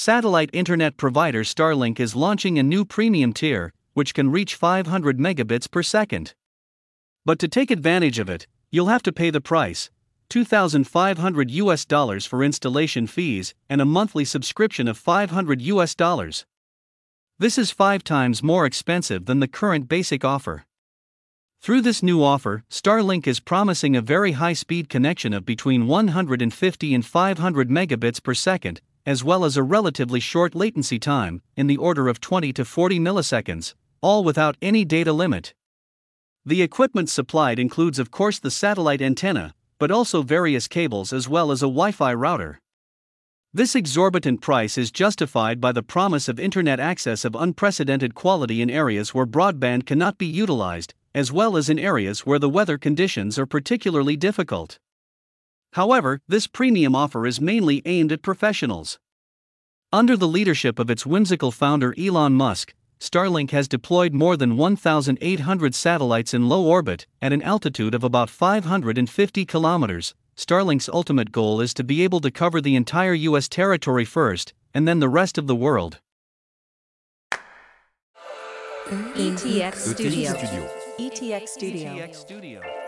satellite internet provider Starlink is launching a new premium tier, which can reach 500 megabits per second. But to take advantage of it, you'll have to pay the price 2500 US dollars for installation fees and a monthly subscription of 500 US dollars. This is 5 times more expensive than the current basic offer. Through this new offer, Starlink is promising a very high speed connection of between 150 and 500 megabits per second, as well as a relatively short latency time, in the order of 20 to 40 milliseconds, all without any data limit. The equipment supplied includes, of course, the satellite antenna, but also various cables as well as a Wi Fi router. This exorbitant price is justified by the promise of internet access of unprecedented quality in areas where broadband cannot be utilized, as well as in areas where the weather conditions are particularly difficult. However, this premium offer is mainly aimed at professionals. Under the leadership of its whimsical founder Elon Musk, Starlink has deployed more than 1,800 satellites in low orbit at an altitude of about 550 kilometers. Starlink's ultimate goal is to be able to cover the entire US territory first, and then the rest of the world. ETX Studio. ETX Studio. ETX Studio.